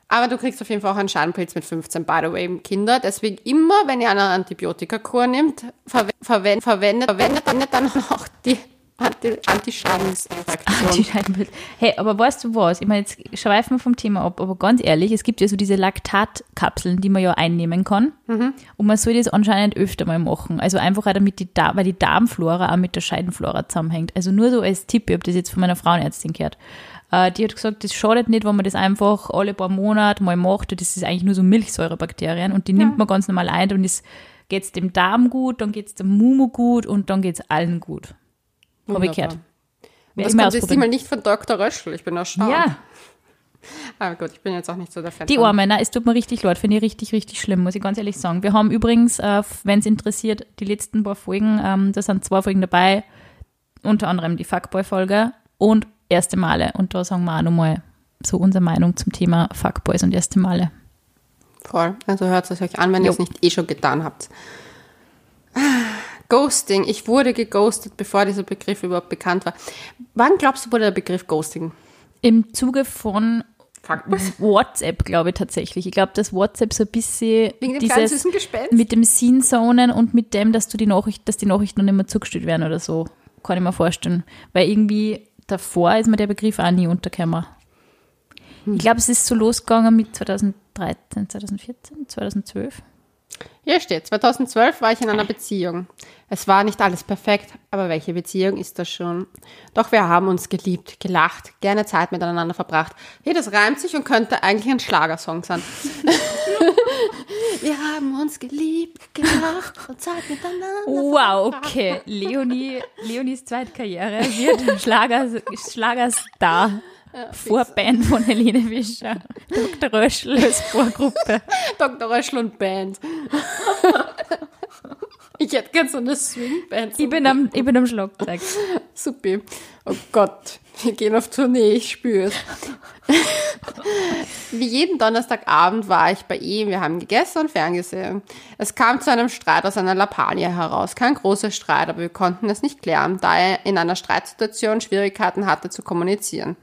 Aber du kriegst auf jeden Fall auch einen Scheidenpilz mit 15, by the way, Kinder. Deswegen immer, wenn ihr eine Antibiotikakur nimmt, verwe verwend verwendet, verwendet, verwendet dann auch die Anti- Anti-Scheidensinfektion. Anti-Scheidenbild. Hey, aber weißt du was? Ich meine, jetzt schweifen wir vom Thema ab, aber ganz ehrlich, es gibt ja so diese Laktatkapseln, die man ja einnehmen kann. Und man soll das anscheinend öfter mal machen. Also einfach auch damit die, da weil die Darmflora auch mit der Scheidenflora zusammenhängt. Also nur so als Tipp, ich habe das jetzt von meiner Frauenärztin gehört. Äh, die hat gesagt, das schadet nicht, wenn man das einfach alle paar Monate mal macht. Das ist eigentlich nur so Milchsäurebakterien und die nimmt man ganz normal ein und es geht dem Darm gut, dann geht es dem Mumu gut und dann geht es allen gut. Gehört. Und das kommt jetzt ausprobieren. mal nicht von Dr. Röschel. Ich bin erstaunt. Ja, Aber gut, ich bin jetzt auch nicht so der Fan. die nein, es tut mir richtig leid, finde ich richtig, richtig schlimm, muss ich ganz ehrlich sagen. Wir haben übrigens, äh, wenn es interessiert, die letzten paar Folgen, ähm, da sind zwei Folgen dabei, unter anderem die Fuckboy-Folge und erste Male. Und da sagen wir auch nochmal so unsere Meinung zum Thema Fuckboys und erste Male. Voll. Also hört es euch an, wenn ihr es nicht eh schon getan habt. Ghosting. Ich wurde geghostet, bevor dieser Begriff überhaupt bekannt war. Wann glaubst du, wurde der Begriff Ghosting? Im Zuge von. WhatsApp, glaube ich tatsächlich. Ich glaube, dass WhatsApp so ein bisschen Wegen dem dieses süßen Gespenst? mit dem Scene-Zonen und mit dem, dass du die Nachricht, dass die Nachrichten noch nicht mehr zugestellt werden oder so. Kann ich mir vorstellen. Weil irgendwie davor ist mir der Begriff auch nie untergekommen. Ich glaube, es ist so losgegangen mit 2013, 2014, 2012. Hier steht, 2012 war ich in einer Beziehung. Es war nicht alles perfekt, aber welche Beziehung ist das schon? Doch wir haben uns geliebt, gelacht, gerne Zeit miteinander verbracht. Hey, das reimt sich und könnte eigentlich ein Schlagersong sein. [laughs] wir haben uns geliebt, gelacht und Zeit miteinander Wow, okay. Leonie, Leonies Zweitkarriere wird Schlager, Schlagerstar. Vorband von Helene Fischer. [laughs] Dr. Röschel als Vorgruppe. [laughs] Dr. Röschel und Band. [laughs] ich hätte gern so eine Swingband. Ich bin am, ich bin am Schlagzeug. Supi. Oh Gott, wir gehen auf Tournee, ich spüre es. Wie jeden Donnerstagabend war ich bei ihm, wir haben gegessen und ferngesehen. Es kam zu einem Streit aus einer Lappalie heraus. Kein großer Streit, aber wir konnten es nicht klären, da er in einer Streitsituation Schwierigkeiten hatte zu kommunizieren.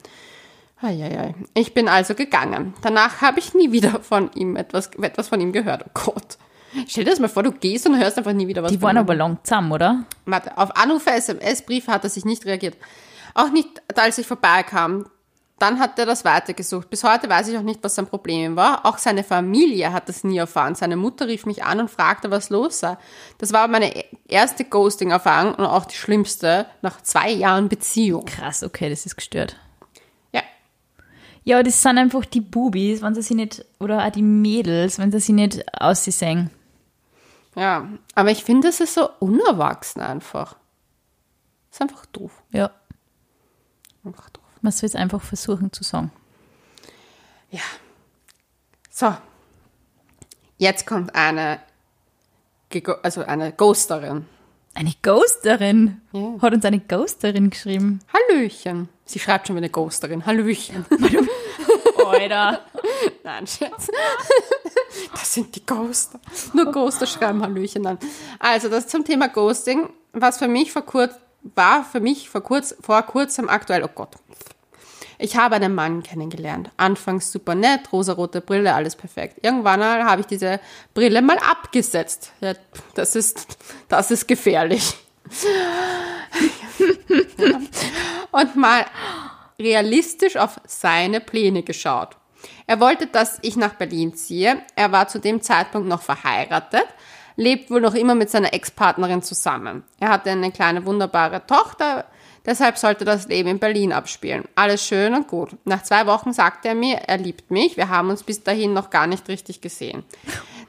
Eieiei. Ich bin also gegangen. Danach habe ich nie wieder von ihm etwas, etwas von ihm gehört. Oh Gott. Stell dir das mal vor, du gehst und hörst einfach nie wieder was Die waren ihm. aber lang zusammen, oder? Warte, auf Anrufe, SMS, Briefe hat er sich nicht reagiert. Auch nicht, als ich vorbeikam. Dann hat er das weitergesucht. Bis heute weiß ich auch nicht, was sein Problem war. Auch seine Familie hat das nie erfahren. Seine Mutter rief mich an und fragte, was los sei. Das war meine erste Ghosting-Erfahrung und auch die schlimmste nach zwei Jahren Beziehung. Krass, okay, das ist gestört. Ja, das sind einfach die Bubis, wenn sie sich nicht, oder auch die Mädels, wenn sie sich nicht aussehen. ja. Aber ich finde, es ist so unerwachsen einfach. ist einfach doof. Ja, Einfach doof. man soll es einfach versuchen zu sagen. Ja. So. Jetzt kommt eine, also eine Ghosterin. Eine Ghosterin. Ja. Hat uns eine Ghosterin geschrieben. Hallöchen. Sie schreibt schon wie eine Ghosterin. Hallöchen. [laughs] Alter. Nein, Scherz. Das sind die Ghoster. Nur Ghoster schreiben Hallöchen an. Also, das zum Thema Ghosting, was für mich vor kurz, war für mich vor kurz, vor kurzem aktuell, oh Gott. Ich habe einen Mann kennengelernt. Anfangs super nett, rosarote Brille, alles perfekt. Irgendwann habe ich diese Brille mal abgesetzt. Ja, das ist, das ist gefährlich. [laughs] Und mal realistisch auf seine Pläne geschaut. Er wollte, dass ich nach Berlin ziehe. Er war zu dem Zeitpunkt noch verheiratet, lebt wohl noch immer mit seiner Ex-Partnerin zusammen. Er hatte eine kleine wunderbare Tochter, deshalb sollte das Leben in Berlin abspielen. Alles schön und gut. Nach zwei Wochen sagte er mir, er liebt mich. Wir haben uns bis dahin noch gar nicht richtig gesehen.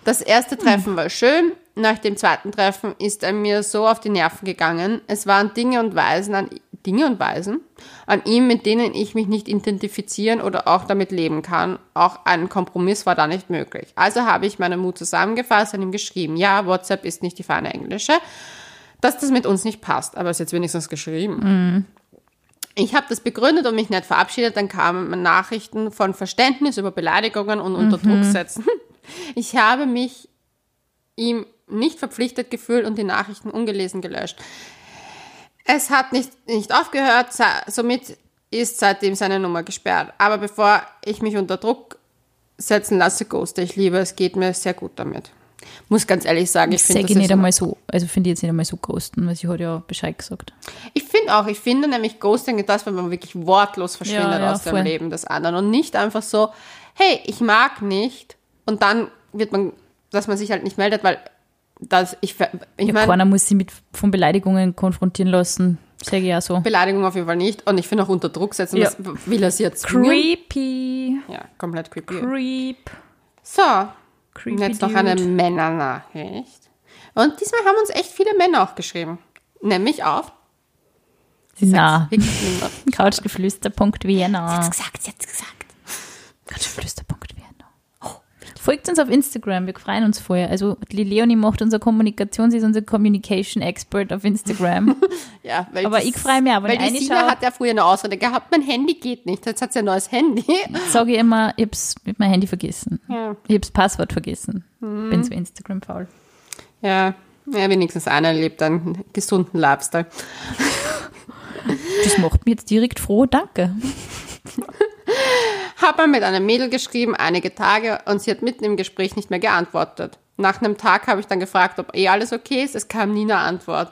Das erste Treffen war schön. Nach dem zweiten Treffen ist er mir so auf die Nerven gegangen. Es waren Dinge und Weisen an Dinge und Weisen an ihm, mit denen ich mich nicht identifizieren oder auch damit leben kann. Auch ein Kompromiss war da nicht möglich. Also habe ich meinen Mut zusammengefasst und ihm geschrieben, ja, WhatsApp ist nicht die feine Englische, dass das mit uns nicht passt. Aber es ist jetzt wenigstens geschrieben. Ich habe das begründet und mich nicht verabschiedet. Dann kamen Nachrichten von Verständnis über Beleidigungen und unter Druck setzen. [laughs] Ich habe mich ihm nicht verpflichtet gefühlt und die Nachrichten ungelesen gelöscht. Es hat nicht, nicht aufgehört, somit ist seitdem seine Nummer gesperrt. Aber bevor ich mich unter Druck setzen lasse, ghoste ich lieber. Es geht mir sehr gut damit. Muss ganz ehrlich sagen, ich Ich finde das nicht einmal so, also finde ich jetzt nicht einmal so ghosten, weil sie hat ja Bescheid gesagt. Ich finde auch, ich finde nämlich Ghosting ist das, wenn man wirklich wortlos verschwindet Ja, ja, aus dem voll. Leben des anderen und nicht einfach so, hey, ich mag nicht und dann wird man, dass man sich halt nicht meldet, weil das, ich, ich Ja, meine, keiner muss sie mit von Beleidigungen konfrontieren lassen. Sage ich ja so. Beleidigung auf jeden Fall nicht und ich finde auch unter Druck setzen, Ja. will er sie jetzt? Creepy. Ja, komplett creepy. Creep. So, Creepy und jetzt noch eine Männernachricht. Und diesmal haben uns echt viele Männer auch geschrieben. Nämlich auf. Na, Wirklich [laughs] niemand. couchgeflüster.vienna. gesagt, jetzt gesagt. Couchgeflüster.vienna. Folgt uns auf Instagram, wir freuen uns vorher. Also die Leonie macht unsere Kommunikation, sie ist unser Communication Expert auf Instagram. [laughs] Ja, weil Aber das- ich freu mich auch, wenn Weil ich die Sina hat ja früher eine Ausrede gehabt, mein Handy geht nicht. Jetzt hat sie ein neues Handy. Sage ich immer, ich hab's mit meinem Handy vergessen. Ja. Ich hab's Passwort vergessen. Bin so Instagram faul. Ja, ja wenigstens einer lebt einen gesunden Lifestyle. Das macht mich jetzt direkt froh, danke. [laughs] Hab mal mit einem Mädel geschrieben, einige Tage, und sie hat mitten im Gespräch nicht mehr geantwortet. Nach einem Tag habe ich dann gefragt, ob eh alles okay ist. Es kam nie eine Antwort.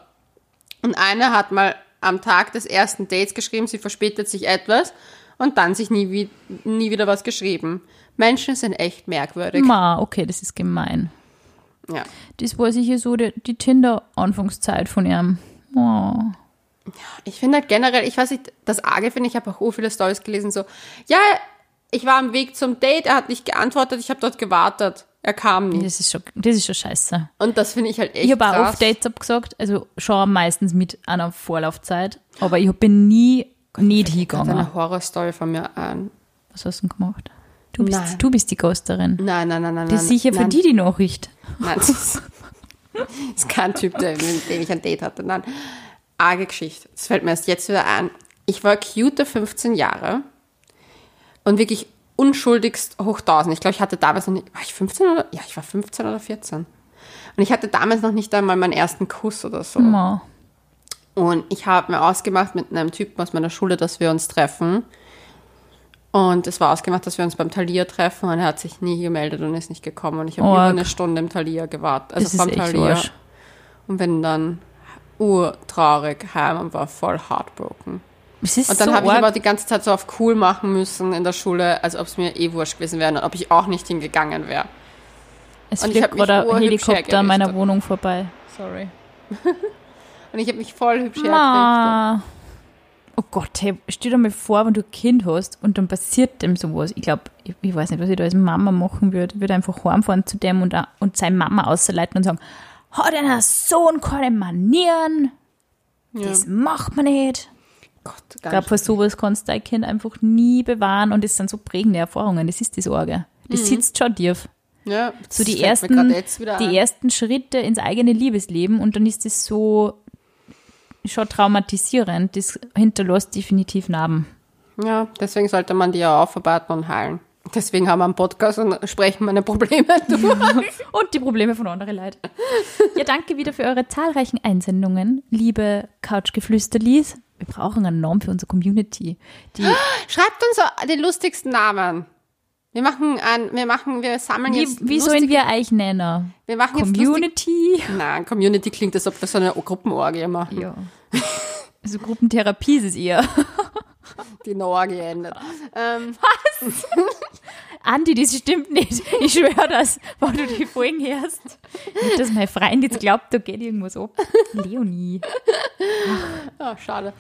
Und eine hat mal am Tag des ersten Dates geschrieben, sie verspätet sich etwas und dann sich nie, wie, nie wieder was geschrieben. Menschen sind echt merkwürdig. Ma, okay, das ist gemein. Ja. Das war sicher so die, die Tinder-Anfangszeit von ihm. Oh. Ich finde halt generell, ich weiß nicht, das Arge finde ich, habe auch so viele Stories gelesen, so, ja, ich war am Weg zum Date, er hat nicht geantwortet, ich habe dort gewartet, er kam nicht. Das ist schon, das ist schon scheiße. Und das finde ich halt echt Ich habe auch oft Dates abgesagt, also schon meistens mit einer Vorlaufzeit, aber ich bin nie nicht Hat hingegangen. eine Horrorstory von mir an. Was hast du denn gemacht? Du bist, Nein. du bist die Ghosterin. Nein, nein, nein, nein. Das ist nein, sicher für nein, die die Nachricht. Nein, das [laughs] ist, das ist kein Typ, der, mit dem ich ein Date hatte. Nein, arge Geschichte. Das fällt mir erst jetzt wieder ein. Ich war cute 15 Jahre und wirklich unschuldigst hoch 1000. Ich glaube, ich hatte damals noch nicht, war ich 15 oder? Ja, ich war 15 oder 14. Und ich hatte damals noch nicht einmal meinen ersten Kuss oder so. Ma. Und ich habe mir ausgemacht mit einem Typen aus meiner Schule, dass wir uns treffen. Und es war ausgemacht, dass wir uns beim Thalia treffen und er hat sich nie gemeldet und ist nicht gekommen. Und ich habe Org. über eine Stunde im Thalia gewartet. Also vom. Arsch. Und bin dann urtraurig heim und war voll heartbroken. Es ist Und dann so habe ich aber die ganze Zeit so auf cool machen müssen in der Schule, als ob es mir eh wurscht gewesen wäre und ob ich auch nicht hingegangen wäre. Es und fliegt urhübsch Helikopter an meiner. Wohnung vorbei. Sorry. [laughs] Und ich habe mich voll hübsch hergerichtet. Oh Gott, hey, stell dir mal vor, wenn du ein Kind hast und dann passiert dem sowas. Ich glaube, ich, ich weiß nicht, was ich da als Mama machen würde. Ich würde einfach heimfahren zu dem und, auch- und seine Mama ausleiten und sagen, hat dein Sohn keine Manieren? Das macht man nicht. Gott, Ich ganz glaube, vor sowas kannst du dein Kind einfach nie bewahren und das sind so prägende Erfahrungen. Das ist die Sorge. Das sitzt schon tief. ja, So die ersten, die ersten Schritte ins eigene Liebesleben und dann ist es so schon traumatisierend. Das hinterlässt definitiv Narben. Ja, deswegen sollte man die ja aufarbeiten und heilen. Deswegen haben wir einen Podcast und sprechen meine Probleme [laughs] durch. [laughs] Und die Probleme von anderen Leuten. Ja, danke wieder für eure zahlreichen Einsendungen, liebe Couchgeflüsterlis. Wir brauchen einen Namen für unsere Community. [gasps] Schreibt uns den lustigsten Namen. Wir machen ein, wir machen, wir sammeln wie jetzt wie sollen wir euch nennen? wir machen jetzt lustig, Community? [laughs] Nein, Community klingt, als ob wir so eine Gruppenorgie machen. Ja. Also Gruppentherapie ist es eher. [laughs] Die Orgie endet. Ähm, [laughs] Andi, das stimmt nicht. Ich schwöre das, wenn du die Folgen hörst. Nicht, dass mein Freund jetzt glaubt, da geht irgendwas ab. Leonie. oh, schade.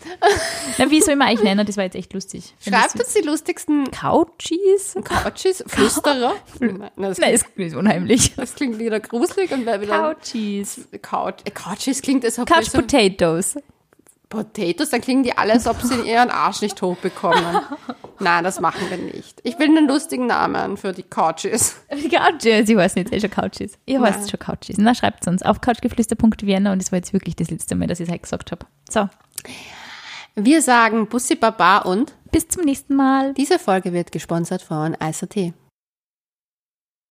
Na, wie soll man euch nennen? Das war jetzt echt lustig. Schreibt uns die lustigsten Couchies? Couches, Flüsterer. Nein, das, Nein, ist unheimlich. das klingt wieder gruselig und wer wieder Couchies. Couch, äh, Couches klingt, als ob Couch wir so Potatoes. Dann klingen die alle, als ob sie [laughs] ihren Arsch nicht hochbekommen. Nein, das machen wir nicht. Ich will einen lustigen Namen für die Couches. Couches. Ich weiß nicht, eh schon Couches. Ihr heißt schon Couches. Na, schreibt uns auf couchgeflüster.vienna und das war jetzt wirklich das letzte Mal, dass ich es heute gesagt habe. So, Wir sagen Bussi Baba und bis zum nächsten Mal. diese Folge wird gesponsert von ICT.